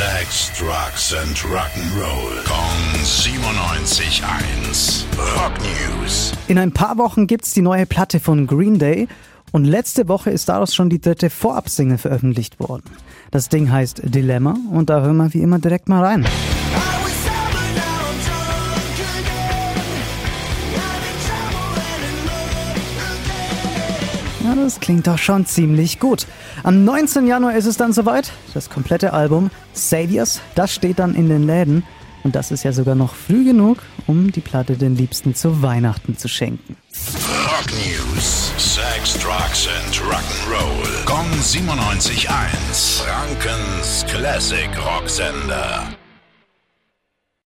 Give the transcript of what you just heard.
Sex, Drugs and Rock'n'Roll. Kong 97.1. Rock News. In ein paar Wochen gibt's die neue Platte von Green Day und letzte Woche ist daraus schon die dritte Vorabsingle veröffentlicht worden. Das Ding heißt Dilemma und da hören wir wie immer direkt mal rein. Ja, das klingt doch schon ziemlich gut. Am 19. Januar ist es dann soweit. Das komplette Album Saviors, das steht dann in den Läden. Und das ist ja sogar noch früh genug, um die Platte den Liebsten zu Weihnachten zu schenken. Rock News. Sex, Drugs and Rock'n'Roll. Kong 97.1. Frankens Classic Rocksender.